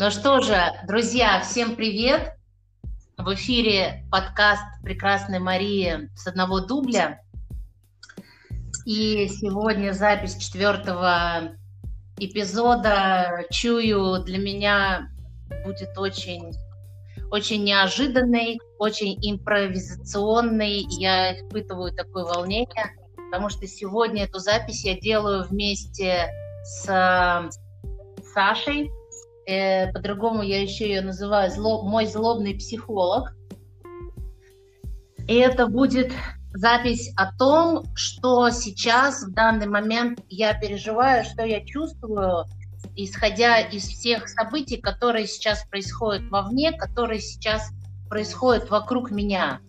Ну что же, друзья, всем привет! В эфире подкаст «Прекрасной Марии» с одного дубля. И сегодня запись четвертого эпизода. Чую, для меня будет очень, очень неожиданный, очень импровизационный. Я испытываю такое волнение, потому что сегодня эту запись я делаю вместе с Сашей, э, по-другому я еще ее называю зло, мой злобный психолог. И это будет запись о том, что сейчас, в данный момент я переживаю, что я чувствую, исходя из всех событий, которые сейчас происходят вовне, которые сейчас происходят вокруг меня.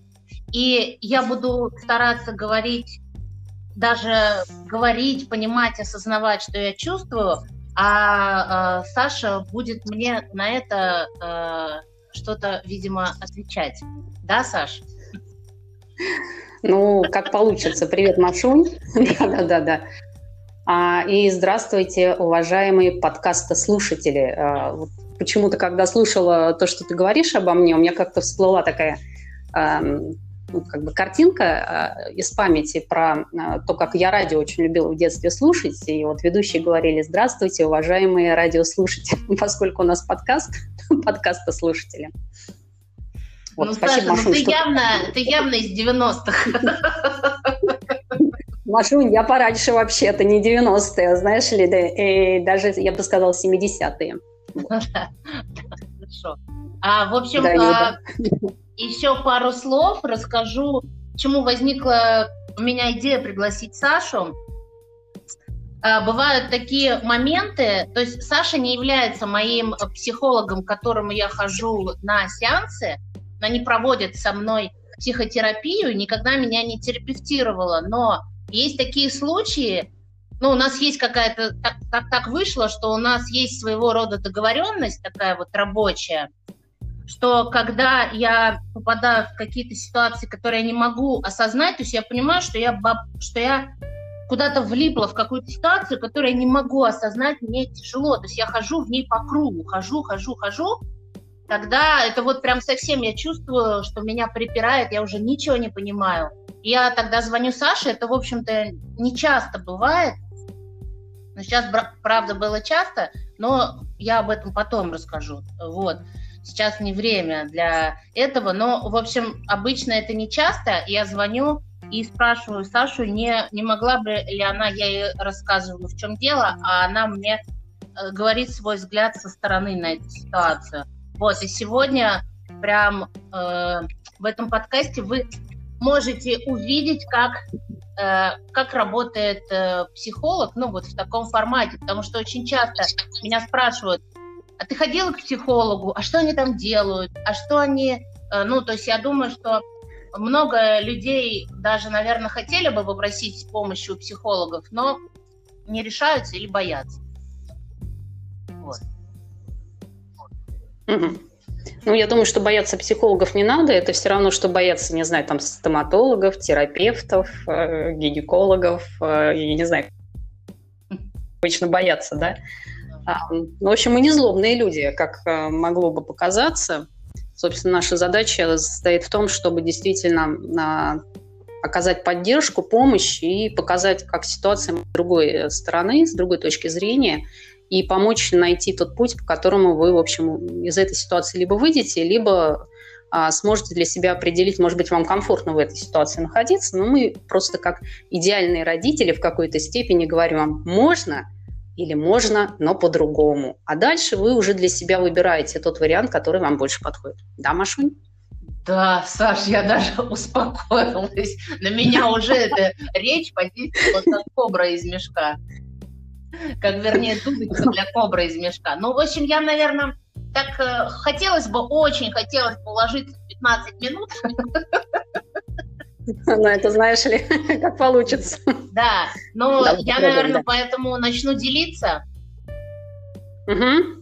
И я буду стараться говорить, даже говорить, понимать, осознавать, что я чувствую, а, а Саша будет мне на это а, что-то, видимо, отвечать. Да, Саш? Ну, как получится. Привет, Машунь. Да-да-да. А, и здравствуйте, уважаемые подкаста-слушатели. А, почему-то, когда слушала то, что ты говоришь обо мне, у меня как-то всплыла такая ну, как бы картинка э, из памяти про э, то, как я радио очень любила в детстве слушать. И вот ведущие говорили, здравствуйте, уважаемые радиослушатели, поскольку у нас подкаст, подкаста слушатели. Вот, ну, спасибо, Саша, Машунь, ну, ты, что... явно, ты явно из 90-х. Машунь, я пораньше вообще-то, не 90-е, знаешь ли, да, и даже, я бы сказала, 70-е. Хорошо. А, в общем, да, а, еще пару слов расскажу, почему возникла у меня идея пригласить Сашу. А, бывают такие моменты, то есть Саша не является моим психологом, к которому я хожу на сеансы, она не проводит со мной психотерапию, никогда меня не терапевтировала, но есть такие случаи, ну, у нас есть какая-то, так, так, так вышло, что у нас есть своего рода договоренность такая вот рабочая, что когда я попадаю в какие-то ситуации, которые я не могу осознать, то есть я понимаю, что я, баб, что я куда-то влипла в какую-то ситуацию, которую я не могу осознать, мне тяжело. То есть я хожу в ней по кругу, хожу, хожу, хожу. Тогда это вот прям совсем я чувствую, что меня припирает, я уже ничего не понимаю. Я тогда звоню Саше, это, в общем-то, не часто бывает. Но сейчас, правда, было часто, но я об этом потом расскажу. Вот. Сейчас не время для этого, но, в общем, обычно это не часто. Я звоню и спрашиваю Сашу, не, не могла бы ли она, я ей рассказываю, в чем дело, а она мне э, говорит свой взгляд со стороны на эту ситуацию. Вот, и сегодня прям э, в этом подкасте вы можете увидеть, как, э, как работает э, психолог, ну вот в таком формате, потому что очень часто меня спрашивают, а ты ходила к психологу, а что они там делают, а что они... Э, ну, то есть я думаю, что много людей даже, наверное, хотели бы попросить помощи у психологов, но не решаются или боятся. Вот. Ну, я думаю, что бояться психологов не надо. Это все равно, что бояться, не знаю, там, стоматологов, терапевтов, э, гинекологов, э, я не знаю, обычно боятся, да? Ну, в общем, мы не злобные люди, как э, могло бы показаться. Собственно, наша задача состоит в том, чтобы действительно а, оказать поддержку, помощь и показать, как ситуация с другой стороны, с другой точки зрения, и помочь найти тот путь, по которому вы, в общем, из этой ситуации либо выйдете, либо а, сможете для себя определить, может быть, вам комфортно в этой ситуации находиться, но мы просто как идеальные родители в какой-то степени говорим вам, можно – или можно, но по-другому. А дальше вы уже для себя выбираете тот вариант, который вам больше подходит. Да, Машунь? Да, Саш, я даже успокоилась. На меня уже эта речь подействовала как кобра из мешка. Как, вернее, дудочка для кобры из мешка. Ну, в общем, я, наверное, так э, хотелось бы, очень хотелось бы уложиться в 15 минут. Ну, это знаешь ли, как получится. Да, ну, я, наверное, поэтому начну делиться. Угу.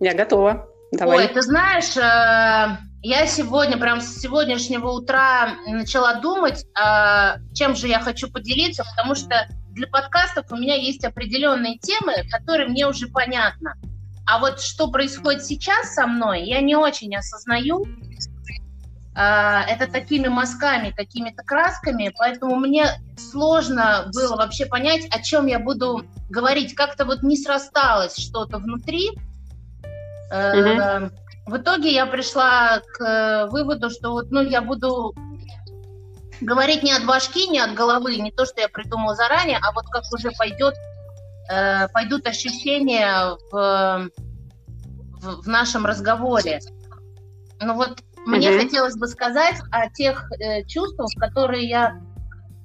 Я готова. Давай. Ой, ты знаешь, э, я сегодня, прям с сегодняшнего утра начала думать, э, чем же я хочу поделиться, потому что для подкастов у меня есть определенные темы, которые мне уже понятны. А вот что происходит сейчас со мной, я не очень осознаю. А, это такими мазками, какими-то красками, поэтому мне сложно было вообще понять, о чем я буду говорить. Как-то вот не срасталось что-то внутри. Угу. В итоге я пришла к выводу, что вот, ну, я буду говорить не от башки, не от головы, не то, что я придумала заранее, а вот как уже пойдет, э, пойдут ощущения в, в, в нашем разговоре. Ну вот мне хотелось бы сказать о тех э, чувствах, которые я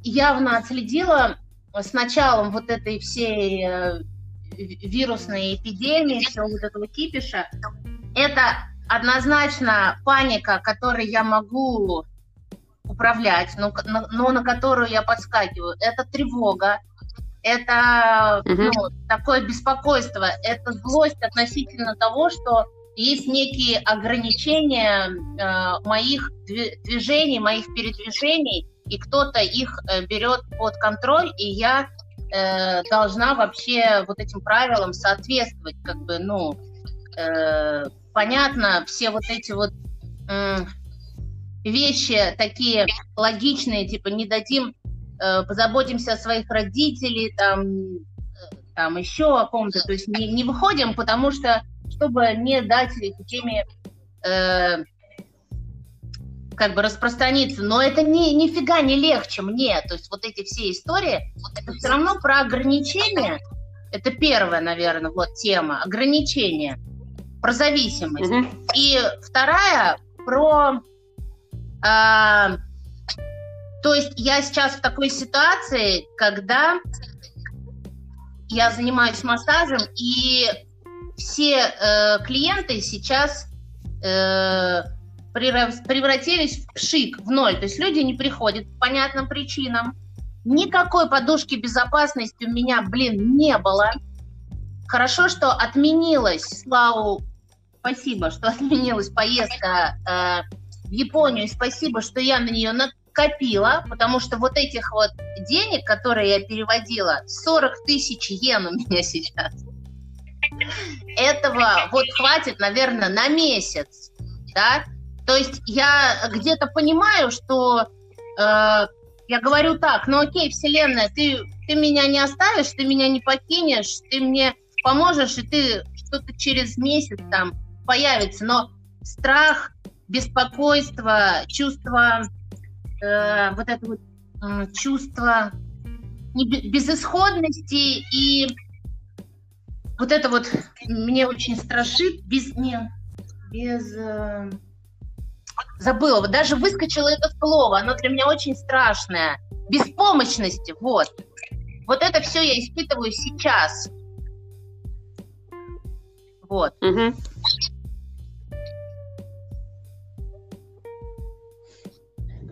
явно отследила с началом вот этой всей э, вирусной эпидемии, всего вот этого кипиша. Это однозначно паника, которой я могу управлять, но, но на которую я подскакиваю. Это тревога, это угу. ну, такое беспокойство, это злость относительно того, что есть некие ограничения э, моих движений, моих передвижений, и кто-то их э, берет под контроль, и я э, должна вообще вот этим правилам соответствовать, как бы, ну, э, понятно, все вот эти вот э, вещи такие логичные, типа не дадим, э, позаботимся о своих родителей, там, э, там еще о ком-то, то есть не, не выходим, потому что чтобы не дать эпидемии э, как бы распространиться. Но это ни, нифига не легче мне. То есть вот эти все истории, это все равно про ограничения. Это первая, наверное, вот тема. Ограничения. Про зависимость. Mm-hmm. И вторая про... Э, то есть я сейчас в такой ситуации, когда я занимаюсь массажем, и все э, клиенты сейчас э, превратились в пшик, в ноль. То есть люди не приходят по понятным причинам. Никакой подушки безопасности у меня, блин, не было. Хорошо, что отменилась, Славу, спасибо, что отменилась поездка э, в Японию. Спасибо, что я на нее накопила, потому что вот этих вот денег, которые я переводила, 40 тысяч йен у меня сейчас этого вот хватит, наверное, на месяц, да. То есть я где-то понимаю, что э, я говорю так, ну окей, Вселенная, ты, ты меня не оставишь, ты меня не покинешь, ты мне поможешь, и ты что-то через месяц там появится. Но страх, беспокойство, чувство, э, вот это вот э, чувство безысходности и вот это вот мне очень страшит без не без э, забыла, вот даже выскочило это слово, оно для меня очень страшное. Беспомощности, вот. Вот это все я испытываю сейчас. Вот. Угу.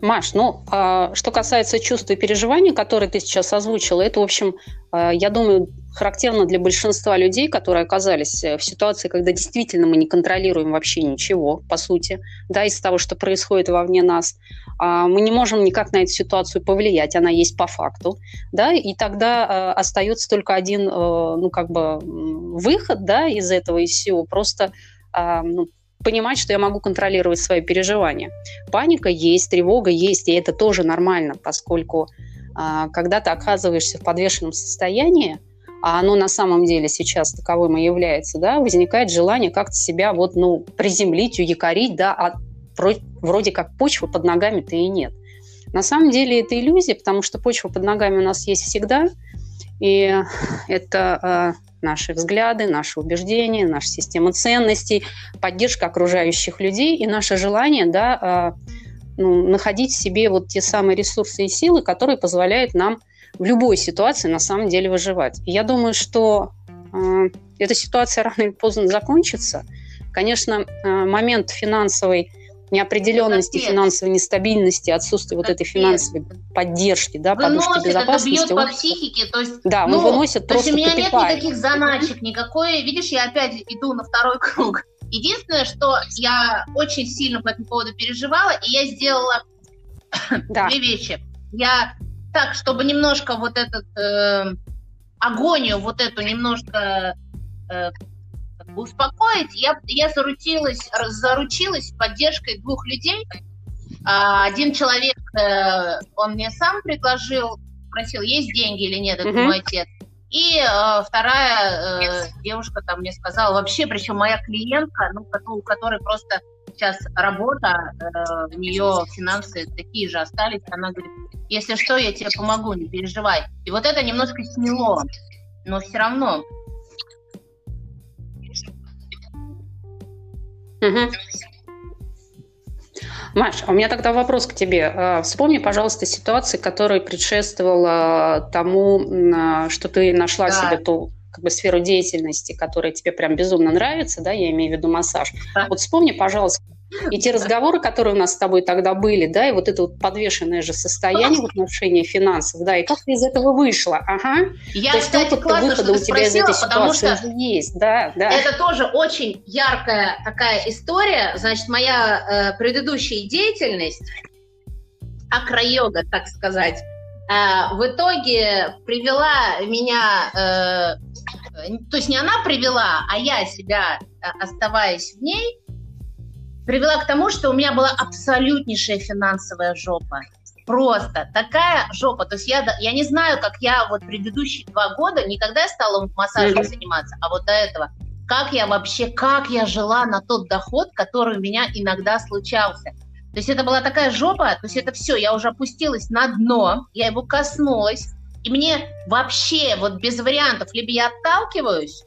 Маш, ну, а, что касается чувств и переживаний, которые ты сейчас озвучила, это, в общем, а, я думаю, характерно для большинства людей, которые оказались э, в ситуации, когда действительно мы не контролируем вообще ничего, по сути, да, из того, что происходит вовне нас. А, мы не можем никак на эту ситуацию повлиять, она есть по факту, да, и тогда остается только один, э, ну, как бы, выход, да, из этого, из всего, просто ну, понимать, что я могу контролировать свои переживания. Паника есть, тревога есть, и это тоже нормально, поскольку а, когда ты оказываешься в подвешенном состоянии, а оно на самом деле сейчас таковым и является, да, возникает желание как-то себя вот, ну, приземлить, уякорить, да, а вроде как почвы под ногами-то и нет. На самом деле это иллюзия, потому что почва под ногами у нас есть всегда, и это а, наши взгляды, наши убеждения, наша система ценностей, поддержка окружающих людей и наше желание да, а, ну, находить в себе вот те самые ресурсы и силы, которые позволяют нам в любой ситуации на самом деле выживать. И я думаю, что э, эта ситуация рано или поздно закончится. Конечно, э, момент финансовой неопределенности, финансовой нестабильности, отсутствие вот этой финансовой поддержки, да, выносит, подушки безопасности. Это бьет по психике, то есть, да, ну, он выносит то просто есть у меня капитально. нет никаких заначек, никакой, видишь, я опять иду на второй круг. Единственное, что я очень сильно по этому поводу переживала, и я сделала да. две вещи. Я так, чтобы немножко вот этот э, агонию, вот эту немножко э, успокоить. Я, я заручилась, заручилась поддержкой двух людей. А, один человек, э, он мне сам предложил, спросил, есть деньги или нет, это mm-hmm. мой отец. И э, вторая э, девушка там мне сказала, вообще, причем моя клиентка, ну, у которой просто сейчас работа, э, у нее финансы такие же остались, она говорит, если что, я тебе помогу, не переживай. И вот это немножко сняло, но все равно. Угу. Маш, а у меня тогда вопрос к тебе. А, вспомни, пожалуйста, ситуации, которая предшествовала тому, а, что ты нашла да. себе ту как бы сферу деятельности, которая тебе прям безумно нравится, да, я имею в виду массаж. Вот вспомни, пожалуйста, и те разговоры, которые у нас с тобой тогда были, да, и вот это вот подвешенное же состояние в отношении финансов, да, и как ты из этого вышла, ага. Я, То кстати, есть классно, выхода у тебя из этой ситуации уже есть, да, да. Это тоже очень яркая такая история, значит, моя э, предыдущая деятельность, акро-йога, так сказать, в итоге привела меня, э, то есть не она привела, а я себя, э, оставаясь в ней, привела к тому, что у меня была абсолютнейшая финансовая жопа. Просто такая жопа. То есть я, я не знаю, как я вот предыдущие два года, никогда я стала массажем заниматься, а вот до этого, как я вообще, как я жила на тот доход, который у меня иногда случался. То есть это была такая жопа, то есть это все, я уже опустилась на дно, я его коснулась, и мне вообще вот без вариантов, либо я отталкиваюсь,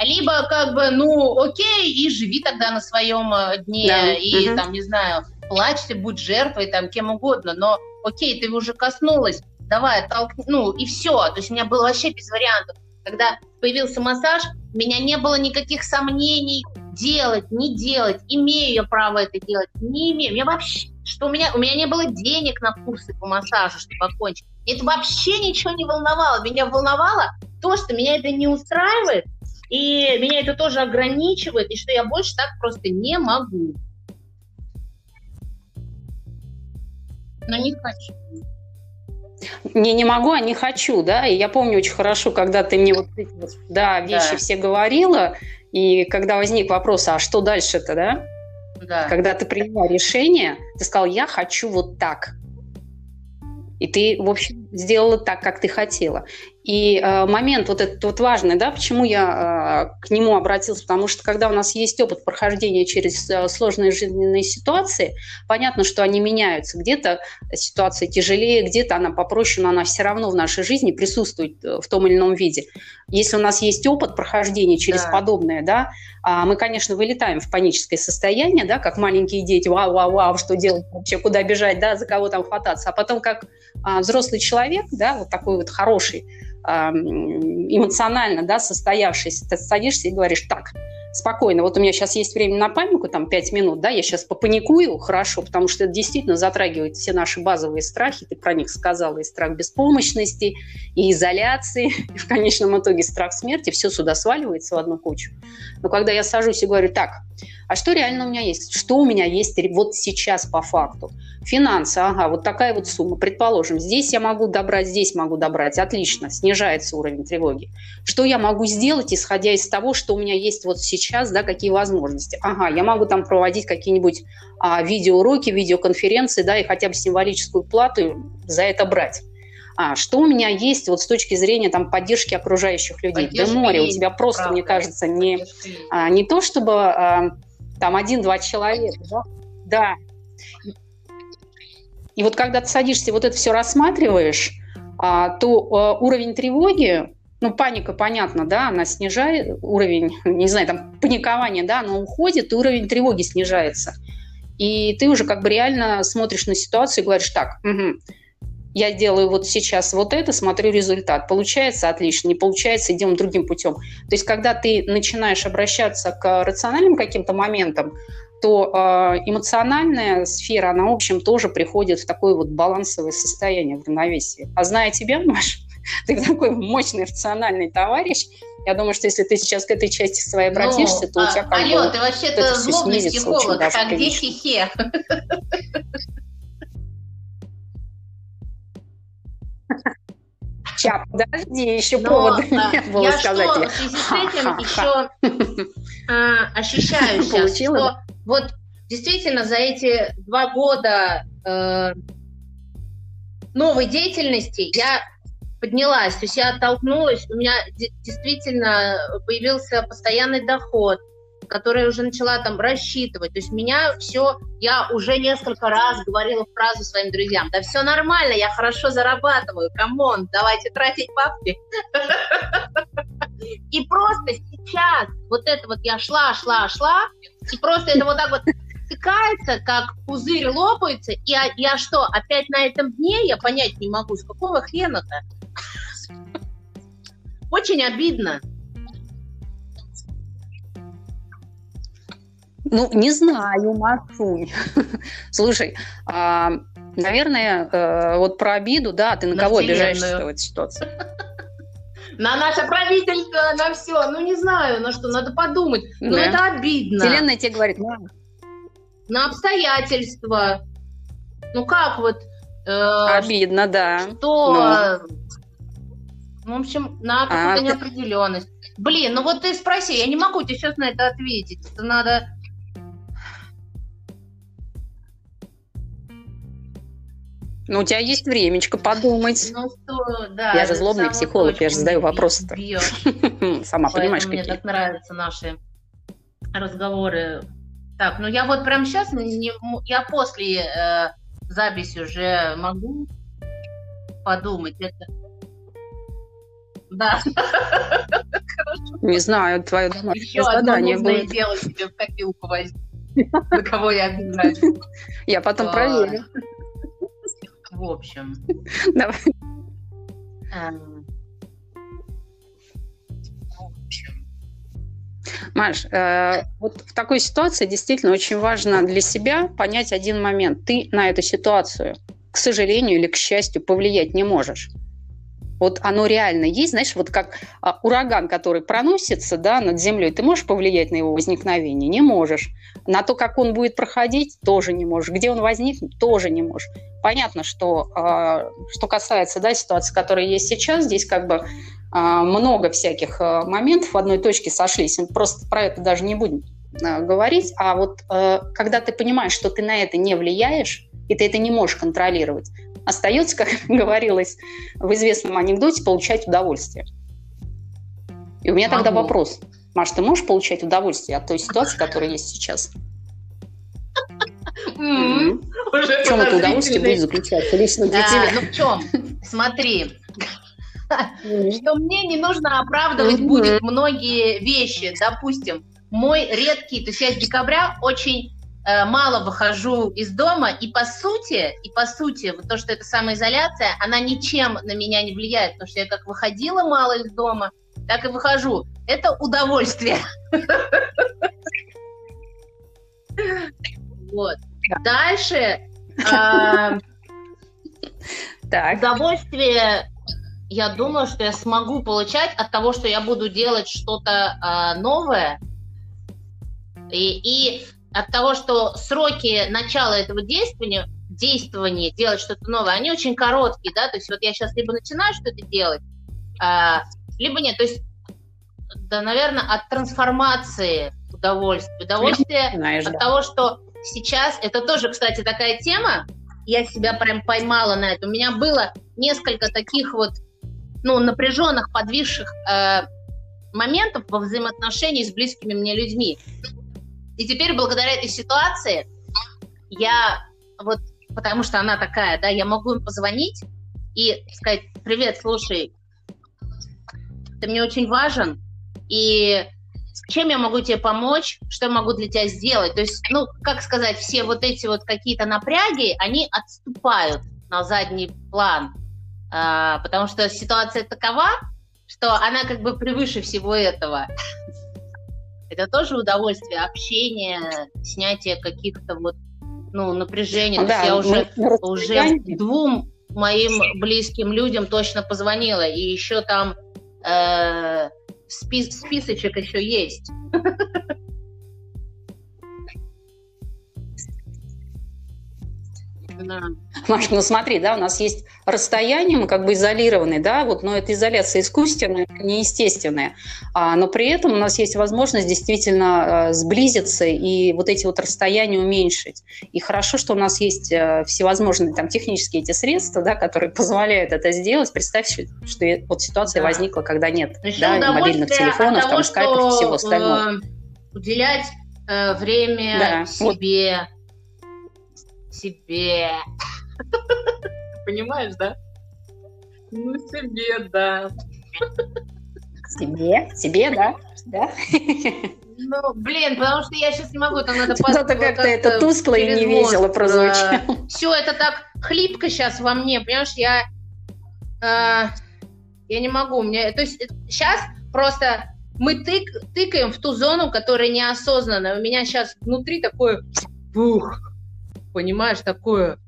либо как бы, ну, окей, и живи тогда на своем э, дне, да. и угу. там, не знаю, плачься, будь жертвой, там, кем угодно, но окей, ты уже коснулась, давай, оттолкни, ну, и все, то есть у меня было вообще без вариантов. Когда появился массаж, у меня не было никаких сомнений, делать, не делать, имею я право это делать, не имею. Я вообще, что у меня, у меня не было денег на курсы по массажу, чтобы окончить. Это вообще ничего не волновало. Меня волновало то, что меня это не устраивает, и меня это тоже ограничивает, и что я больше так просто не могу. Но не хочу. Не, не могу, а не хочу, да. И я помню очень хорошо, когда ты мне вот эти да, вещи да. все говорила, и когда возник вопрос, а что дальше-то, да? Да. Когда ты приняла решение, ты сказал, я хочу вот так. И ты, в общем, сделала так, как ты хотела. И э, момент вот этот вот важный, да, почему я э, к нему обратился, потому что когда у нас есть опыт прохождения через э, сложные жизненные ситуации, понятно, что они меняются. Где-то ситуация тяжелее, где-то она попроще, но она все равно в нашей жизни присутствует э, в том или ином виде. Если у нас есть опыт прохождения через да. подобное, да, э, мы, конечно, вылетаем в паническое состояние, да, как маленькие дети, вау, вау, вау, что делать вообще, куда бежать, да, за кого там хвататься, а потом как э, взрослый человек, да, вот такой вот хороший, эмоционально да, состоявшийся, ты садишься и говоришь, так, спокойно, вот у меня сейчас есть время на панику, там 5 минут, да, я сейчас попаникую, хорошо, потому что это действительно затрагивает все наши базовые страхи, ты про них сказала, и страх беспомощности, и изоляции, и в конечном итоге страх смерти, все сюда сваливается в одну кучу. Но когда я сажусь и говорю, так, а что реально у меня есть? Что у меня есть вот сейчас по факту? Финансы, ага, вот такая вот сумма. Предположим, здесь я могу добрать, здесь могу добрать. Отлично, снижается уровень тревоги. Что я могу сделать, исходя из того, что у меня есть вот сейчас, да, какие возможности? Ага, я могу там проводить какие-нибудь а, видеоуроки, видеоконференции, да, и хотя бы символическую плату за это брать. А, что у меня есть вот с точки зрения там, поддержки окружающих людей? Поддержка да море, у тебя просто, правда. мне кажется, не, а, не то чтобы а, там один-два человека, да? да. И вот когда ты садишься, вот это все рассматриваешь, а, то а, уровень тревоги, ну, паника, понятно, да, она снижает уровень, не знаю, там, паникование, да, оно уходит, и уровень тревоги снижается. И ты уже как бы реально смотришь на ситуацию и говоришь, так, угу, я делаю вот сейчас вот это, смотрю результат. Получается отлично, не получается, идем другим путем. То есть, когда ты начинаешь обращаться к рациональным каким-то моментам, то э, эмоциональная сфера, она, в общем, тоже приходит в такое вот балансовое состояние, в равновесии. А зная тебя, Маш, ты такой мощный рациональный товарищ, я думаю, что если ты сейчас к этой части своей ну, обратишься, ну, то у тебя как алло, бы... ты вообще-то злобный психолог, а где хихе? Сейчас, подожди, еще Но, повода а, не было я сказать. Что, в связи с этим еще а, ощущаю сейчас, что вот действительно за эти два года э, новой деятельности я поднялась, то есть я оттолкнулась, у меня действительно появился постоянный доход, который я уже начала там рассчитывать. То есть меня все, я уже несколько раз говорила фразу своим друзьям, да все нормально, я хорошо зарабатываю, come on, давайте тратить бабки. И просто сейчас вот это вот я шла, шла, шла, и просто это вот так вот стыкается, как пузырь лопается, и я, я что, опять на этом дне я понять не могу, с какого хрена-то? Очень обидно. Ну, не знаю, Машунь. Слушай, а, наверное, э, вот про обиду, да, ты на, на кого обижаешься в этой ситуации? На наше правительство, на все. Ну, не знаю, на что, надо подумать. Ну, это обидно. Вселенная тебе говорит, ну, на обстоятельства. Ну, как вот... Э, Обидно, да. Что... Ну. В общем, на какую-то а, неопределенность. Блин, ну вот ты спроси, я не могу тебе сейчас на это ответить. Это надо Ну, у тебя есть времечко подумать. Ну, что, да. Я же злобный психолог, я же задаю вопросы-то. Сама понимаешь, какие. Мне так нравятся наши разговоры. Так, ну я вот прям сейчас, не, я после э, записи уже могу подумать. Это... Да. Не знаю, твое домашнее задание будет. дело себе в копилку возьму. На кого я обижаюсь. Я потом проверю. В общем. Давай. Эм. Маш, э, вот в такой ситуации действительно очень важно для себя понять один момент. Ты на эту ситуацию, к сожалению или к счастью, повлиять не можешь. Вот оно реально есть, знаешь, вот как а, ураган, который проносится да, над землей, ты можешь повлиять на его возникновение? Не можешь. На то, как он будет проходить, тоже не можешь. Где он возникнет, тоже не можешь. Понятно, что а, что касается да, ситуации, которая есть сейчас, здесь как бы а, много всяких моментов в одной точке сошлись. Мы просто про это даже не будем говорить. А вот когда ты понимаешь, что ты на это не влияешь, и ты это не можешь контролировать, остается, как говорилось в известном анекдоте, получать удовольствие. И у меня Могу. тогда вопрос. Маш, ты можешь получать удовольствие от той ситуации, которая есть сейчас? В чем это удовольствие будет заключаться лично для тебя? Ну в чем? Смотри, что мне не нужно оправдывать будет многие вещи. Допустим, мой редкий, то есть я с декабря очень мало выхожу из дома, и по сути, и по сути, вот то, что это самоизоляция, она ничем на меня не влияет, потому что я как выходила мало из дома, так и выхожу. Это удовольствие. Вот. Дальше. А. Удовольствие, я думаю, что я смогу получать от того, что я буду делать что-то а, новое. И, и от того, что сроки начала этого действия, действования, делать что-то новое, они очень короткие, да, то есть вот я сейчас либо начинаю что-то делать, а, либо нет, то есть, да, наверное, от трансформации удовольствия, удовольствие Знаешь, от да. того, что сейчас, это тоже, кстати, такая тема, я себя прям поймала на это, у меня было несколько таких вот, ну, напряженных, подвисших э, моментов во взаимоотношении с близкими мне людьми. И теперь благодаря этой ситуации я вот, потому что она такая, да, я могу им позвонить и сказать, привет, слушай, ты мне очень важен, и чем я могу тебе помочь, что я могу для тебя сделать. То есть, ну, как сказать, все вот эти вот какие-то напряги, они отступают на задний план, а, потому что ситуация такова, что она как бы превыше всего этого. Это тоже удовольствие, общение, снятие каких-то вот, ну, напряжений. Да, я уже, уже двум моим близким людям точно позвонила, и еще там э, спис списочек еще есть. Да. Маш, ну смотри, да, у нас есть расстояние, мы как бы изолированы, да, вот, но это изоляция искусственная, неестественная, а, но при этом у нас есть возможность действительно а, сблизиться и вот эти вот расстояния уменьшить. И хорошо, что у нас есть а, всевозможные там технические эти средства, да, которые позволяют это сделать. Представь, что вот ситуация да. возникла, когда нет да, мобильных телефонов, того, там, скайпов и всего остального. Э, уделять э, время да, себе, вот. Себе. Понимаешь, да? Ну, себе, да. Себе? Себе, да? Да? Ну, блин, потому что я сейчас не могу, там надо Что-то как-то это тускло и не весело прозвучало. Все, это так хлипко сейчас во мне, понимаешь, я... Э, я не могу, мне... То есть сейчас просто мы тык, тыкаем в ту зону, которая неосознанная. У меня сейчас внутри такое бух, понимаешь, такое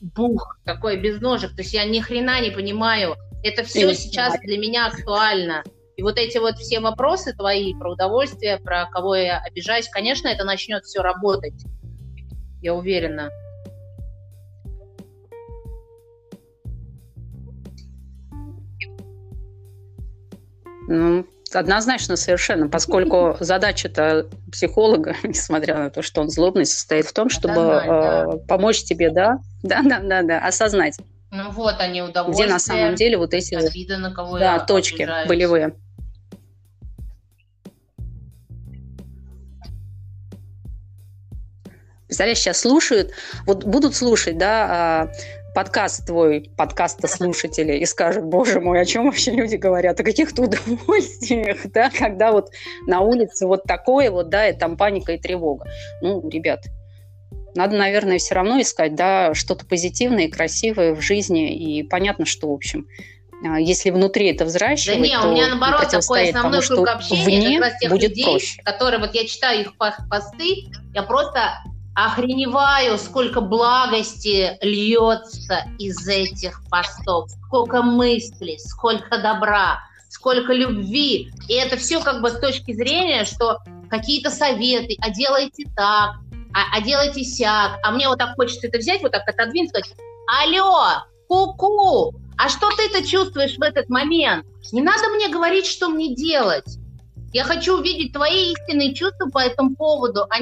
бух, такой без ножек. То есть я ни хрена не понимаю. Это все сейчас для меня актуально. И вот эти вот все вопросы твои про удовольствие, про кого я обижаюсь, конечно, это начнет все работать. Я уверена. Ну, Однозначно, совершенно, поскольку задача-то психолога, несмотря на то, что он злобный, состоит в том, чтобы да. э, помочь тебе, да, да, да, да, да, осознать. Ну вот они удовольствия. Где на самом деле вот эти обида, на кого да, точки обижаюсь. болевые. Представляешь, сейчас слушают, вот будут слушать, да, а, подкаст твой, подкаста слушатели, и скажут, боже мой, о чем вообще люди говорят, о каких-то удовольствиях, да, когда вот на улице вот такое вот, да, и там паника и тревога. Ну, ребят, надо, наверное, все равно искать, да, что-то позитивное и красивое в жизни, и понятно, что, в общем, а, если внутри это взращивать, да не, у меня наоборот такой основной тому, круг общения, вне как раз тех будет людей, проще. которые вот я читаю их посты, я просто охреневаю, сколько благости льется из этих постов, сколько мыслей, сколько добра, сколько любви. И это все как бы с точки зрения, что какие-то советы, а делайте так, а, а делайте сяк. А мне вот так хочется это взять, вот так отодвинуть, сказать, алло, ку-ку, а что ты-то чувствуешь в этот момент? Не надо мне говорить, что мне делать. Я хочу увидеть твои истинные чувства по этому поводу, а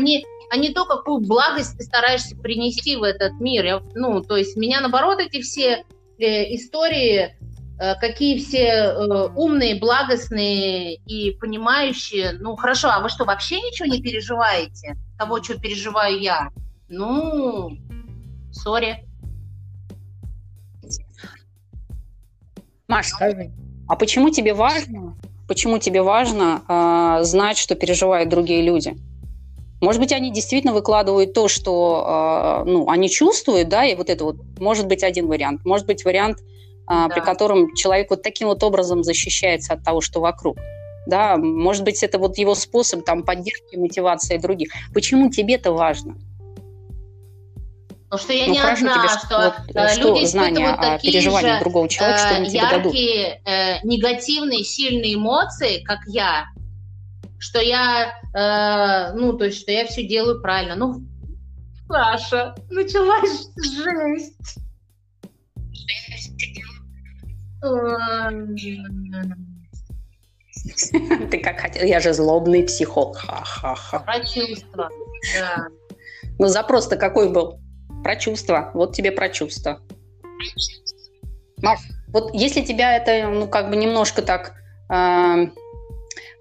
а не то, какую благость ты стараешься принести в этот мир. Я, ну, то есть меня, наоборот, эти все э, истории, э, какие все э, умные, благостные и понимающие. Ну, хорошо, а вы что, вообще ничего не переживаете? Того, что переживаю я? Ну, сори. Маш, скажи, а почему тебе важно, почему тебе важно э, знать, что переживают другие люди? Может быть, они действительно выкладывают то, что э, ну, они чувствуют, да, и вот это вот может быть один вариант. Может быть вариант, э, да. при котором человек вот таким вот образом защищается от того, что вокруг. Да, может быть, это вот его способ там поддержки, мотивации других. Почему тебе это важно? Потому что я ну, не одна, тебе, что, вот, э, люди знания о переживании другого человека, что они тебе яркие, дадут. Э, негативные, сильные эмоции, как я, что я, э, ну, то есть, что я все делаю правильно. Ну, Саша, началась жесть. Ты как хотел, я же злобный психолог. Ха-ха-ха. Про чувства, да. Ну, запрос-то какой был? Про чувства. Вот тебе про чувства. Маш, вот если тебя это, ну, как бы немножко так э,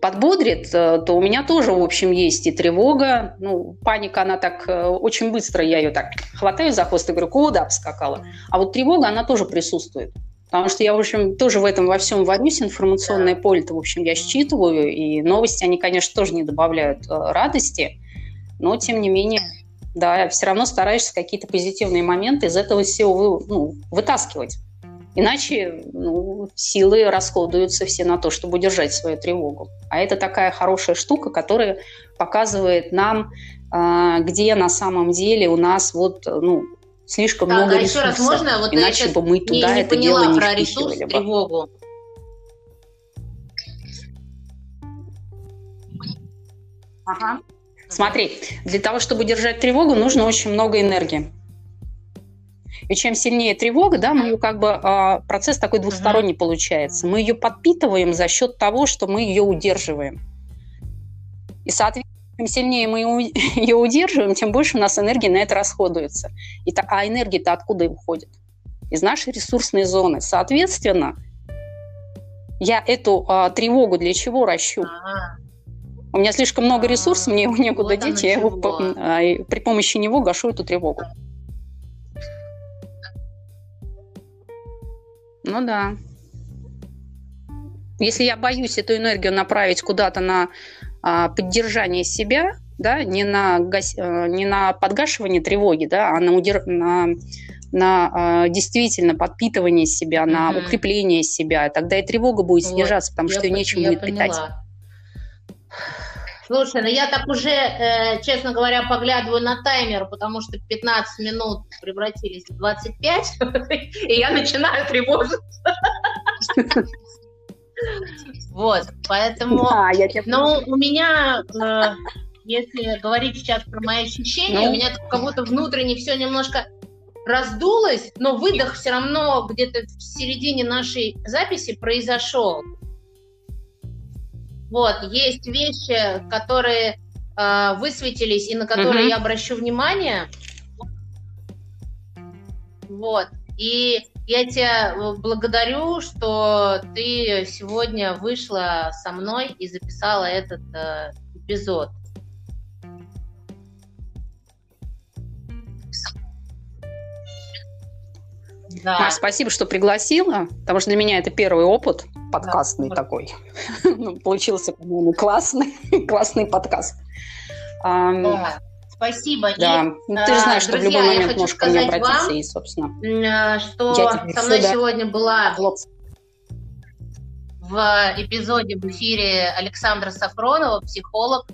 подбодрит, э, то у меня тоже, в общем, есть и тревога. Ну, паника, она так э, очень быстро, я ее так хватаю за хвост и говорю, куда обскакала. А вот тревога, она тоже присутствует. Потому что я, в общем, тоже в этом во всем варюсь, информационное поле-то, в общем, я считываю, и новости, они, конечно, тоже не добавляют э, радости, но, тем не менее, да, все равно стараешься какие-то позитивные моменты из этого всего ну, вытаскивать. Иначе ну, силы расходуются все на то, чтобы удержать свою тревогу. А это такая хорошая штука, которая показывает нам, а, где на самом деле у нас вот, ну, слишком так, много а ресурсов. Еще раз можно? Вот Иначе бы мы туда не, не это дело не про ресурс, бы. тревогу. Ага. Смотри, для того, чтобы держать тревогу, нужно очень много энергии. И чем сильнее тревога, да, мы ее как бы а, процесс такой двусторонний получается. Мы ее подпитываем за счет того, что мы ее удерживаем. И, соответственно, чем сильнее мы ее удерживаем, тем больше у нас энергии на это расходуется. И, а энергия-то откуда уходит? Из нашей ресурсной зоны. Соответственно, я эту а, тревогу для чего ращу? А-а-а. У меня слишком много ресурсов, мне его некуда вот деть, я его а, при помощи него гашу эту тревогу. Ну да. Если я боюсь эту энергию направить куда-то на а, поддержание себя, да, не на, гас... А, не на подгашивание тревоги, да, а на, удер... на, на а, действительно подпитывание себя, mm-hmm. на укрепление себя, тогда и тревога будет снижаться, вот, потому что ее нечем будет поняла. питать. Слушай, ну я так уже, э, честно говоря, поглядываю на таймер, потому что 15 минут превратились в 25, и я начинаю тревожиться. Вот, поэтому... Ну, у меня, э, если говорить сейчас про мои ощущения, у ну. меня как будто внутренне все немножко раздулось, но выдох все равно где-то в середине нашей записи произошел. Вот, есть вещи, которые э, высветились и на которые uh-huh. я обращу внимание. Вот. И я тебя э, благодарю, что ты сегодня вышла со мной и записала этот э, эпизод. Да. Маш, спасибо, что пригласила, потому что для меня это первый опыт подкастный да. такой. ну, получился, по-моему, классный, классный подкаст. Да. Спасибо. Да, и, ну, ты же знаешь, друзья, что в любой момент можешь ко мне обратиться, вам, и, собственно... Что со мной сегодня была в эпизоде в эфире Александра Сафронова, психолог.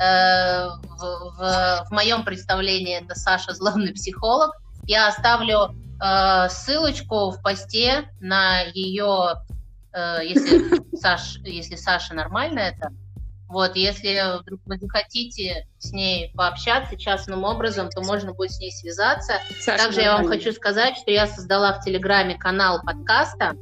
Э, в, в, в моем представлении это Саша Злобный психолог. Я оставлю э, ссылочку в посте на ее, если, Саш, если Саша нормально это, вот, если вдруг вы захотите с ней пообщаться частным образом, то можно будет с ней связаться. Саша, Также я вам хочу сказать, что я создала в Телеграме канал подкаста,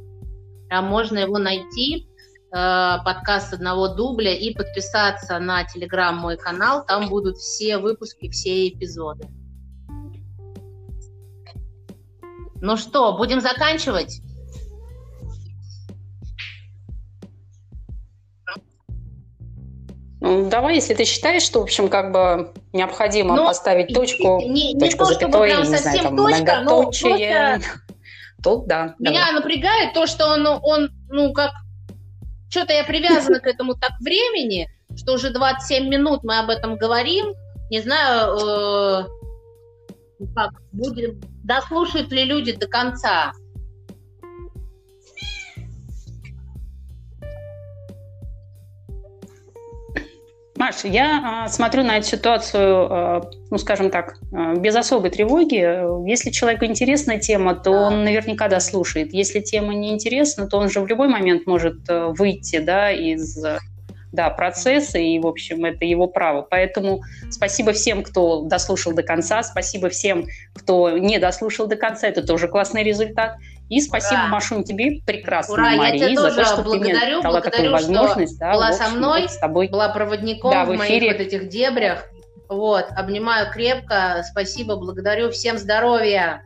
можно его найти, э, подкаст одного дубля, и подписаться на Телеграм мой канал. Там будут все выпуски, все эпизоды. Ну что, будем заканчивать? Давай, если ты считаешь, что, в общем, как бы необходимо ну, поставить точку, не, точку не то, запятой, прям не знаю, там, точка, многоточие, то да. Меня давай. напрягает то, что он, он, ну, как, что-то я привязана к этому так времени, что уже 27 минут мы об этом говорим, не знаю, э, как будет, дослушают ли люди до конца. Маш, я э, смотрю на эту ситуацию, э, ну, скажем так, э, без особой тревоги. Если человеку интересна тема, то он наверняка дослушает. Если тема не интересна, то он же в любой момент может выйти да, из да, процесса, и, в общем, это его право. Поэтому спасибо всем, кто дослушал до конца, спасибо всем, кто не дослушал до конца, это тоже классный результат. И спасибо, Ура. Машунь, тебе прекрасно, Ура, Марии, за то, что благодарю, ты мне дала такую возможность. Да, была общем, со мной, с тобой. была проводником да, в, в моих вот этих дебрях. Вот, обнимаю крепко, спасибо, благодарю, всем здоровья!